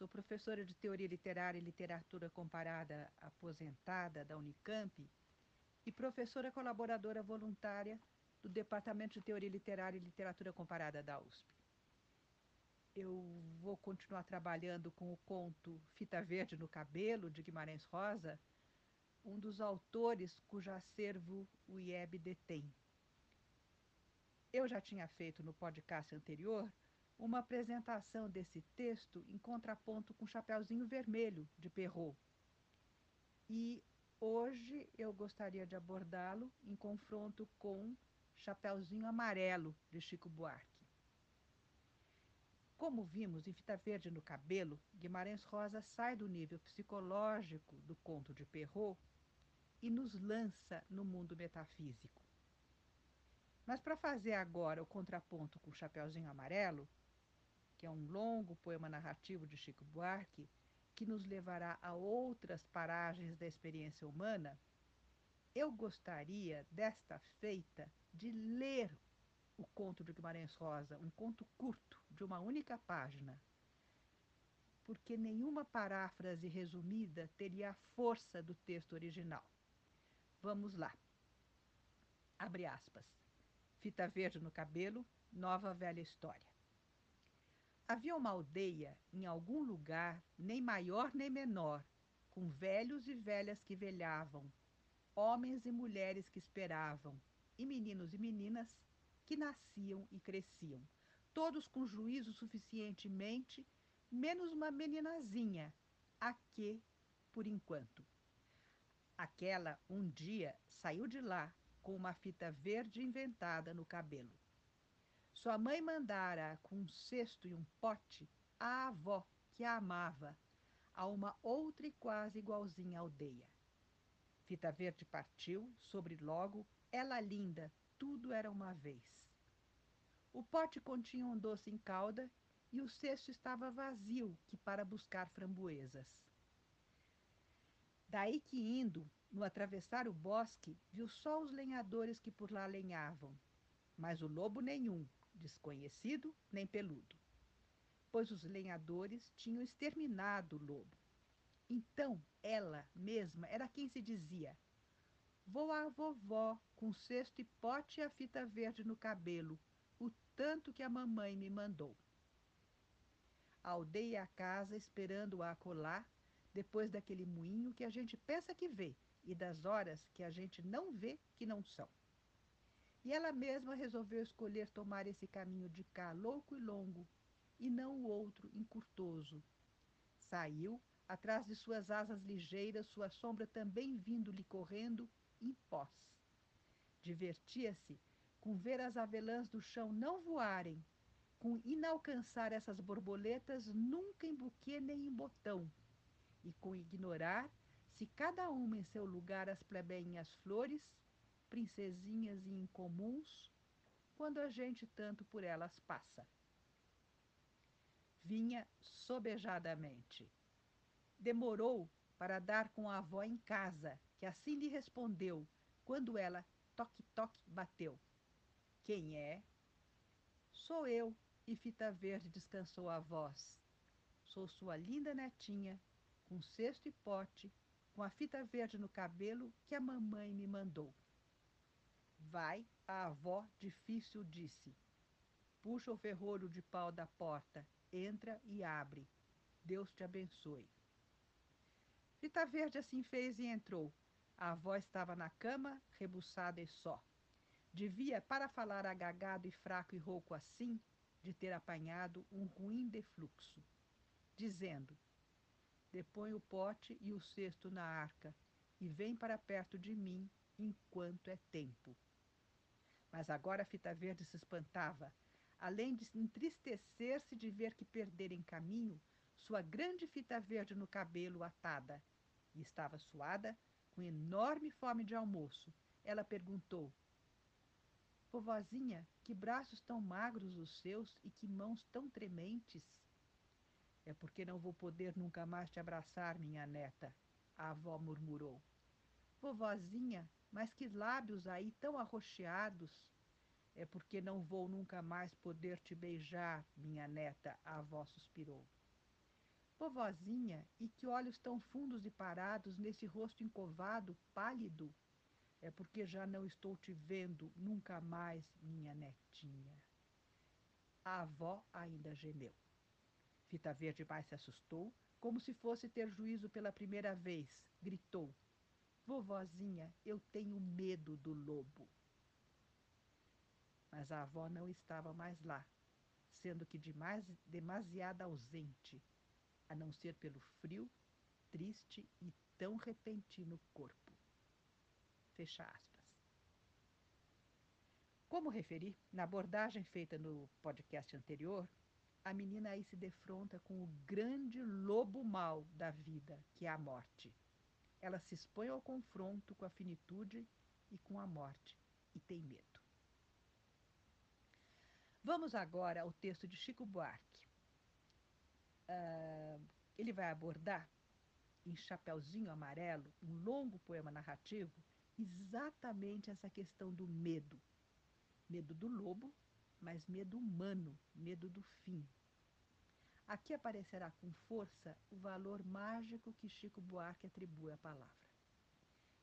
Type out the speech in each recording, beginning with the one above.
Sou professora de Teoria Literária e Literatura Comparada aposentada da Unicamp e professora colaboradora voluntária do Departamento de Teoria Literária e Literatura Comparada da USP. Eu vou continuar trabalhando com o conto Fita Verde no Cabelo, de Guimarães Rosa, um dos autores cujo acervo o IEB detém. Eu já tinha feito no podcast anterior uma apresentação desse texto em contraponto com Chapeuzinho Vermelho, de Perrault. E hoje eu gostaria de abordá-lo em confronto com Chapeuzinho Amarelo, de Chico Buarque. Como vimos em Fita Verde no Cabelo, Guimarães Rosa sai do nível psicológico do conto de Perrault e nos lança no mundo metafísico. Mas para fazer agora o contraponto com o Chapeuzinho Amarelo, que é um longo poema narrativo de Chico Buarque, que nos levará a outras paragens da experiência humana, eu gostaria, desta feita, de ler o conto de Guimarães Rosa, um conto curto, de uma única página, porque nenhuma paráfrase resumida teria a força do texto original. Vamos lá. Abre aspas. Fita verde no cabelo, nova velha história. Havia uma aldeia em algum lugar, nem maior nem menor, com velhos e velhas que velhavam, homens e mulheres que esperavam, e meninos e meninas que nasciam e cresciam, todos com juízo suficientemente, menos uma meninazinha, a que, por enquanto. Aquela, um dia, saiu de lá com uma fita verde inventada no cabelo. Sua mãe mandara com um cesto e um pote a avó, que a amava, a uma outra e quase igualzinha aldeia. Fita Verde partiu, sobre logo, ela linda, tudo era uma vez. O pote continha um doce em calda e o cesto estava vazio, que para buscar framboesas. Daí que indo, no atravessar o bosque, viu só os lenhadores que por lá lenhavam, mas o lobo nenhum, desconhecido nem peludo, pois os lenhadores tinham exterminado o lobo. Então, ela mesma era quem se dizia: Vou à vovó com cesto e pote e a fita verde no cabelo, o tanto que a mamãe me mandou. Aldeia a casa esperando-a acolá, depois daquele moinho que a gente pensa que vê e das horas que a gente não vê que não são. E ela mesma resolveu escolher tomar esse caminho de cá louco e longo, e não o outro encurtoso. Saiu, atrás de suas asas ligeiras, sua sombra também vindo-lhe correndo, em pós. Divertia-se com ver as avelãs do chão não voarem, com inalcançar essas borboletas nunca em buquê nem em botão, e com ignorar se cada uma em seu lugar as plebeinhas flores princesinhas e incomuns, quando a gente tanto por elas passa. Vinha sobejadamente. Demorou para dar com a avó em casa, que assim lhe respondeu, quando ela toque-toque bateu. Quem é? Sou eu, e Fita Verde descansou a voz. Sou sua linda netinha, com cesto e pote, com a fita verde no cabelo que a mamãe me mandou. Vai, a avó difícil disse. Puxa o ferrolho de pau da porta, entra e abre. Deus te abençoe. Fita Verde assim fez e entrou. A avó estava na cama, rebuçada e só. Devia, para falar agagado e fraco e rouco assim, de ter apanhado um ruim defluxo, dizendo: Depõe o pote e o cesto na arca, e vem para perto de mim enquanto é tempo. Mas agora a fita verde se espantava, além de entristecer-se de ver que perdera em caminho sua grande fita verde no cabelo atada, e estava suada, com enorme fome de almoço. Ela perguntou: Vovozinha, que braços tão magros os seus e que mãos tão trementes? É porque não vou poder nunca mais te abraçar, minha neta, a avó murmurou. Vovozinha, mas que lábios aí tão arroxeados! É porque não vou nunca mais poder te beijar, minha neta, a avó suspirou. Vovozinha, e que olhos tão fundos e parados nesse rosto encovado, pálido? É porque já não estou te vendo nunca mais, minha netinha. A avó ainda gemeu. Fita Verde mais se assustou, como se fosse ter juízo pela primeira vez. Gritou: Vovozinha, eu tenho medo do lobo. Mas a avó não estava mais lá, sendo que demais, demasiado ausente, a não ser pelo frio, triste e tão repentino corpo. Fecha aspas. Como referi na abordagem feita no podcast anterior, a menina aí se defronta com o grande lobo mau da vida, que é a morte. Ela se expõe ao confronto com a finitude e com a morte e tem medo. Vamos agora ao texto de Chico Buarque. Uh, ele vai abordar, em Chapeuzinho Amarelo, um longo poema narrativo, exatamente essa questão do medo. Medo do lobo, mas medo humano, medo do fim. Aqui aparecerá com força o valor mágico que Chico Buarque atribui à palavra.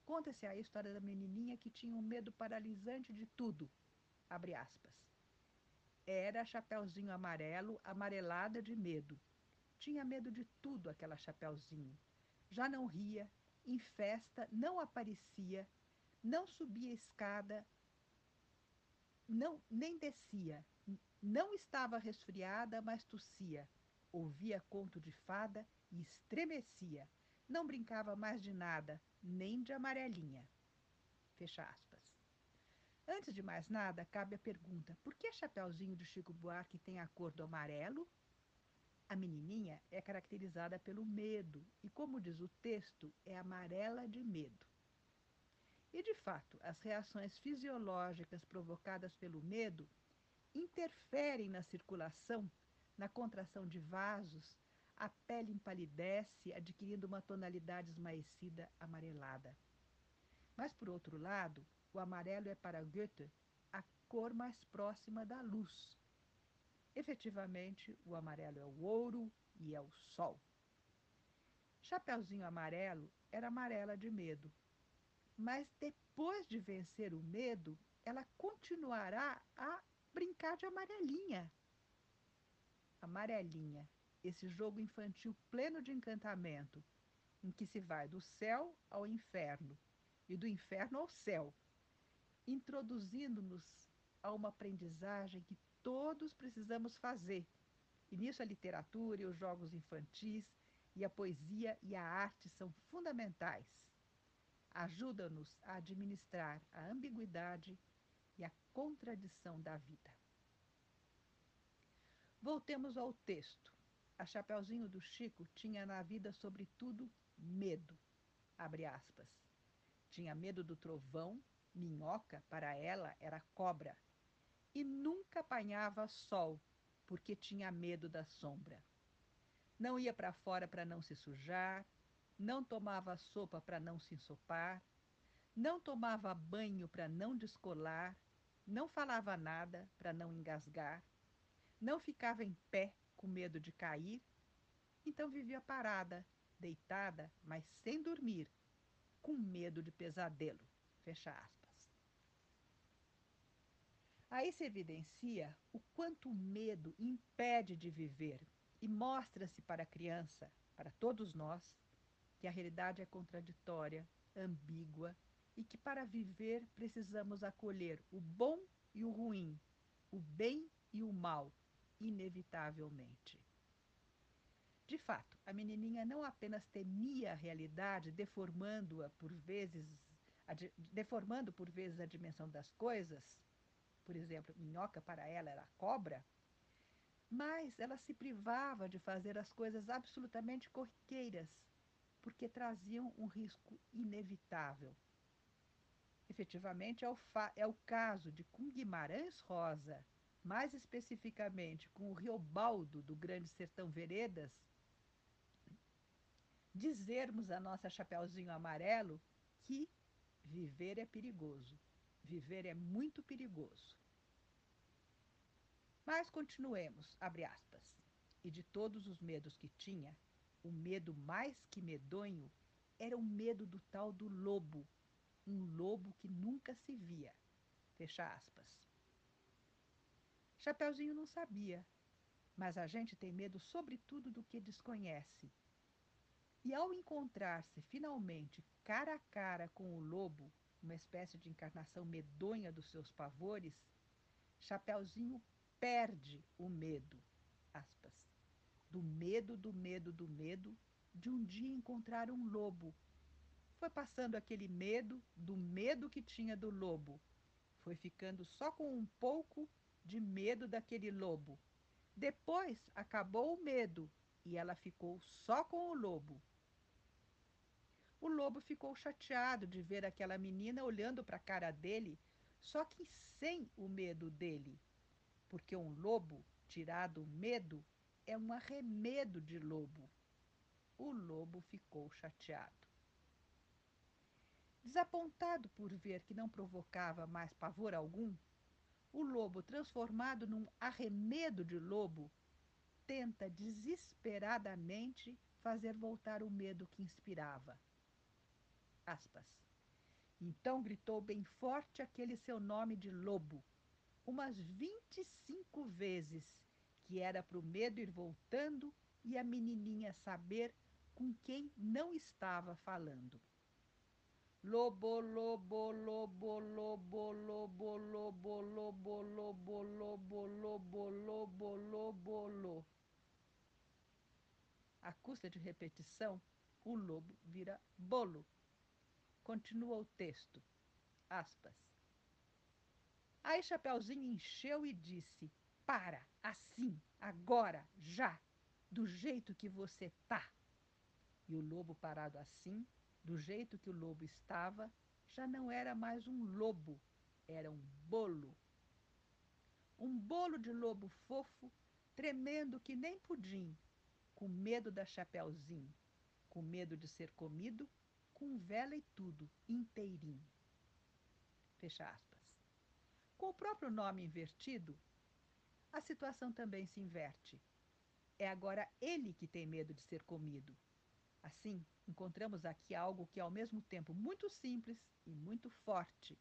Conta-se a história da menininha que tinha um medo paralisante de tudo. Abre aspas. Era Chapeuzinho Amarelo, amarelada de medo. Tinha medo de tudo aquela Chapeuzinho. Já não ria, em festa não aparecia, não subia escada, não nem descia. Não estava resfriada, mas tossia. Ouvia conto de fada e estremecia. Não brincava mais de nada, nem de amarelinha. Fecha aspas. Antes de mais nada, cabe a pergunta: por que Chapeuzinho de Chico Buarque tem a cor do amarelo? A menininha é caracterizada pelo medo e, como diz o texto, é amarela de medo. E, de fato, as reações fisiológicas provocadas pelo medo interferem na circulação, na contração de vasos, a pele empalidece, adquirindo uma tonalidade esmaecida amarelada. Mas, por outro lado, o amarelo é para Goethe a cor mais próxima da luz. Efetivamente, o amarelo é o ouro e é o sol. Chapeuzinho Amarelo era amarela de medo. Mas depois de vencer o medo, ela continuará a brincar de amarelinha. Amarelinha, esse jogo infantil pleno de encantamento, em que se vai do céu ao inferno e do inferno ao céu, introduzindo-nos a uma aprendizagem que todos precisamos fazer. E nisso a literatura e os jogos infantis e a poesia e a arte são fundamentais. Ajuda-nos a administrar a ambiguidade e a contradição da vida. Voltemos ao texto. A Chapeuzinho do Chico tinha na vida, sobretudo, medo. Abre aspas. Tinha medo do trovão, Minhoca, para ela, era cobra. E nunca apanhava sol, porque tinha medo da sombra. Não ia para fora para não se sujar, não tomava sopa para não se ensopar, não tomava banho para não descolar, não falava nada para não engasgar, não ficava em pé com medo de cair, então vivia parada, deitada, mas sem dormir, com medo de pesadelo. Fecha aspas. Aí se evidencia o quanto o medo impede de viver e mostra-se para a criança, para todos nós, que a realidade é contraditória, ambígua e que para viver precisamos acolher o bom e o ruim, o bem e o mal, inevitavelmente. De fato, a menininha não apenas temia a realidade, deformando-a por vezes, deformando por vezes a dimensão das coisas, por exemplo, minhoca para ela era cobra, mas ela se privava de fazer as coisas absolutamente corriqueiras, porque traziam um risco inevitável. Efetivamente, é o, é o caso de com Guimarães Rosa, mais especificamente com o Riobaldo do Grande Sertão Veredas, dizermos a nossa Chapeuzinho Amarelo que viver é perigoso. Viver é muito perigoso. Mas continuemos, abre aspas. E de todos os medos que tinha, o medo mais que medonho era o medo do tal do lobo, um lobo que nunca se via. Fecha aspas. Chapeuzinho não sabia, mas a gente tem medo sobretudo do que desconhece. E ao encontrar-se finalmente cara a cara com o lobo, uma espécie de encarnação medonha dos seus pavores, Chapeuzinho perde o medo, aspas, do medo, do medo, do medo de um dia encontrar um lobo. Foi passando aquele medo do medo que tinha do lobo. Foi ficando só com um pouco de medo daquele lobo. Depois acabou o medo e ela ficou só com o lobo. O lobo ficou chateado de ver aquela menina olhando para a cara dele, só que sem o medo dele porque um lobo, tirado o medo, é um arremedo de lobo. O lobo ficou chateado. Desapontado por ver que não provocava mais pavor algum, o lobo, transformado num arremedo de lobo, tenta desesperadamente fazer voltar o medo que inspirava. Aspas. Então gritou bem forte aquele seu nome de lobo umas 25 vezes, que era para o medo ir voltando e a menininha saber com quem não estava falando. Lobo, lobo, lobo, lobo, lobo, lobo, lobo, lobo, lobo, lobo, lobo, lobo, lobo. A custa de repetição, o lobo vira bolo. Continua o texto. Aspas. Aí Chapeuzinho encheu e disse: Para, assim, agora, já, do jeito que você tá. E o lobo parado assim, do jeito que o lobo estava, já não era mais um lobo, era um bolo. Um bolo de lobo fofo, tremendo que nem pudim, com medo da Chapeuzinho, com medo de ser comido, com vela e tudo, inteirinho. Fecha aspas. Com o próprio nome invertido, a situação também se inverte. É agora ele que tem medo de ser comido. Assim, encontramos aqui algo que é ao mesmo tempo muito simples e muito forte.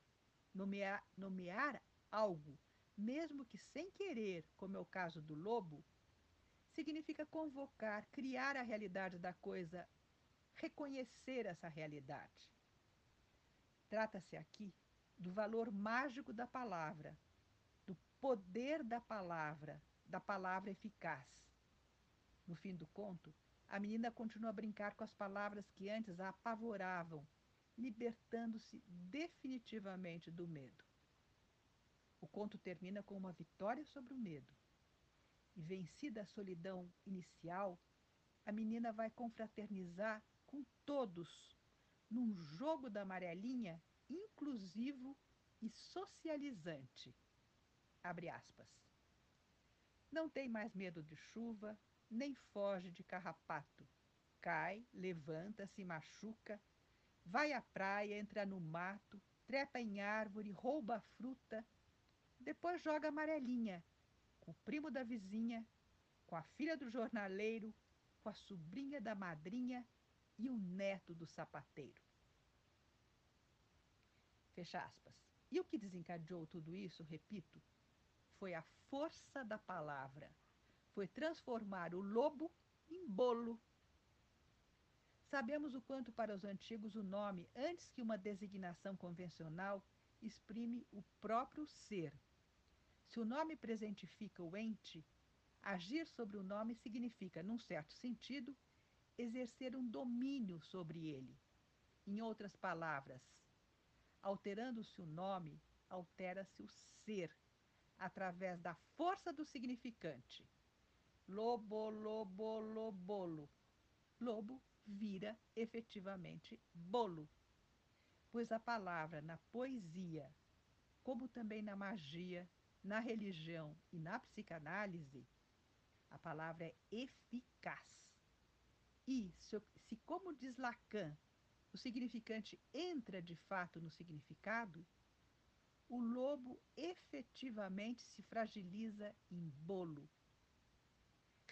Nomear, nomear algo, mesmo que sem querer, como é o caso do lobo, significa convocar, criar a realidade da coisa, reconhecer essa realidade. Trata-se aqui do valor mágico da palavra, do poder da palavra, da palavra eficaz. No fim do conto, a menina continua a brincar com as palavras que antes a apavoravam, libertando-se definitivamente do medo. O conto termina com uma vitória sobre o medo. E vencida a solidão inicial, a menina vai confraternizar com todos num jogo da amarelinha inclusivo e socializante. Abre aspas. Não tem mais medo de chuva, nem foge de carrapato. Cai, levanta, se machuca, vai à praia, entra no mato, trepa em árvore, rouba a fruta, depois joga amarelinha com o primo da vizinha, com a filha do jornaleiro, com a sobrinha da madrinha e o neto do sapateiro. Fecha aspas. E o que desencadeou tudo isso, repito, foi a força da palavra. Foi transformar o lobo em bolo. Sabemos o quanto para os antigos o nome, antes que uma designação convencional, exprime o próprio ser. Se o nome presentifica o ente, agir sobre o nome significa, num certo sentido, exercer um domínio sobre ele. Em outras palavras, Alterando-se o nome, altera-se o ser, através da força do significante. Lobo, lobo, lobolo. lobo vira efetivamente bolo, pois a palavra na poesia, como também na magia, na religião e na psicanálise, a palavra é eficaz. E se, se como diz Lacan, o significante entra de fato no significado, o lobo efetivamente se fragiliza em bolo.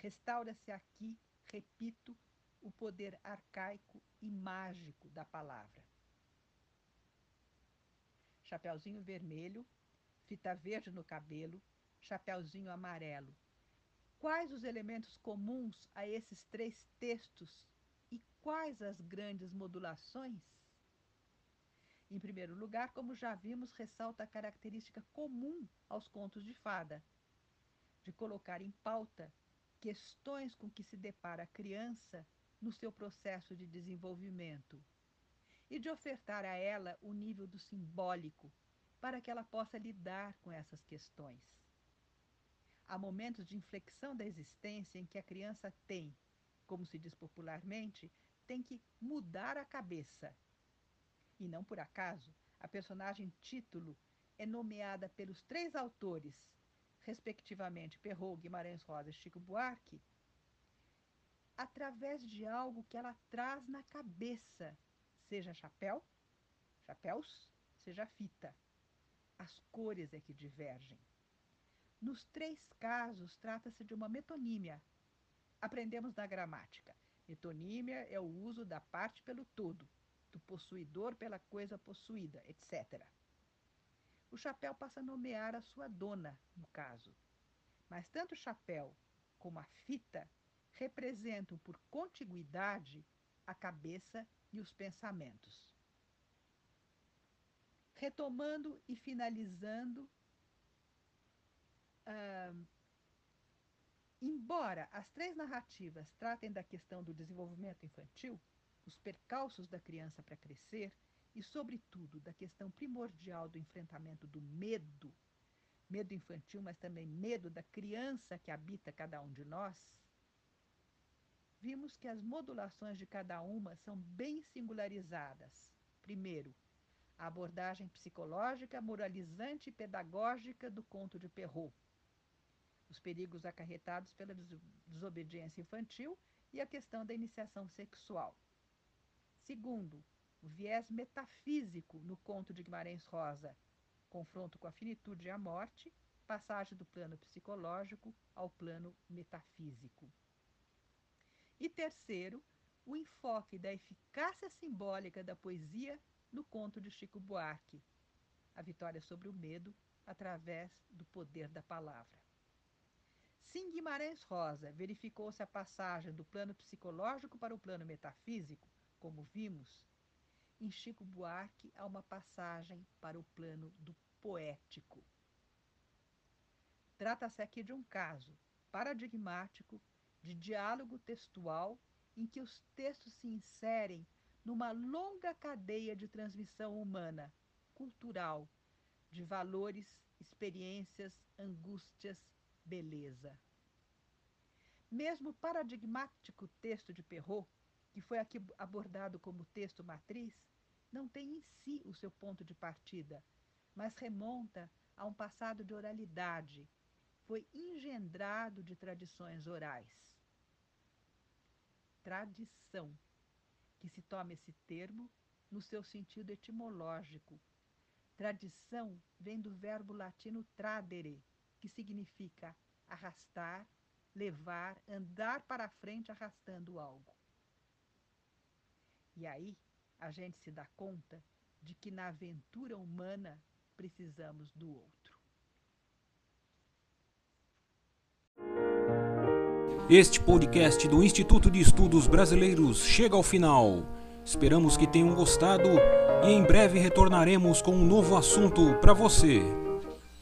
Restaura-se aqui, repito, o poder arcaico e mágico da palavra. Chapeuzinho vermelho, fita verde no cabelo, chapeuzinho amarelo. Quais os elementos comuns a esses três textos e quais as grandes modulações? Em primeiro lugar, como já vimos, ressalta a característica comum aos contos de fada, de colocar em pauta questões com que se depara a criança no seu processo de desenvolvimento e de ofertar a ela o nível do simbólico para que ela possa lidar com essas questões. Há momentos de inflexão da existência em que a criança tem, como se diz popularmente, tem que mudar a cabeça. E não por acaso, a personagem título é nomeada pelos três autores, respectivamente Perrault, Guimarães Rosa e Chico Buarque, através de algo que ela traz na cabeça, seja chapéu, chapéus, seja fita. As cores é que divergem. Nos três casos, trata-se de uma metonímia. Aprendemos na gramática. Metonímia é o uso da parte pelo todo, do possuidor pela coisa possuída, etc. O chapéu passa a nomear a sua dona, no caso. Mas tanto o chapéu como a fita representam por contiguidade a cabeça e os pensamentos. Retomando e finalizando, uh, embora as três narrativas tratem da questão do desenvolvimento infantil, os percalços da criança para crescer e, sobretudo, da questão primordial do enfrentamento do medo, medo infantil, mas também medo da criança que habita cada um de nós, vimos que as modulações de cada uma são bem singularizadas. Primeiro, a abordagem psicológica, moralizante e pedagógica do conto de Perrault, os perigos acarretados pela desobediência infantil e a questão da iniciação sexual. Segundo, o viés metafísico no conto de Guimarães Rosa, confronto com a finitude e a morte, passagem do plano psicológico ao plano metafísico. E terceiro, o enfoque da eficácia simbólica da poesia no conto de Chico Buarque, a vitória sobre o medo através do poder da palavra. Se em Guimarães Rosa verificou-se a passagem do plano psicológico para o plano metafísico, como vimos, em Chico Buarque há uma passagem para o plano do poético. Trata-se aqui de um caso paradigmático de diálogo textual em que os textos se inserem numa longa cadeia de transmissão humana, cultural, de valores, experiências, angústias, beleza. Mesmo o paradigmático texto de Perrault, que foi aqui abordado como texto matriz, não tem em si o seu ponto de partida, mas remonta a um passado de oralidade, foi engendrado de tradições orais tradição, que se toma esse termo no seu sentido etimológico. Tradição vem do verbo latino tradere, que significa arrastar, levar, andar para frente arrastando algo. E aí a gente se dá conta de que na aventura humana precisamos do outro. Este podcast do Instituto de Estudos Brasileiros chega ao final. Esperamos que tenham gostado e em breve retornaremos com um novo assunto para você.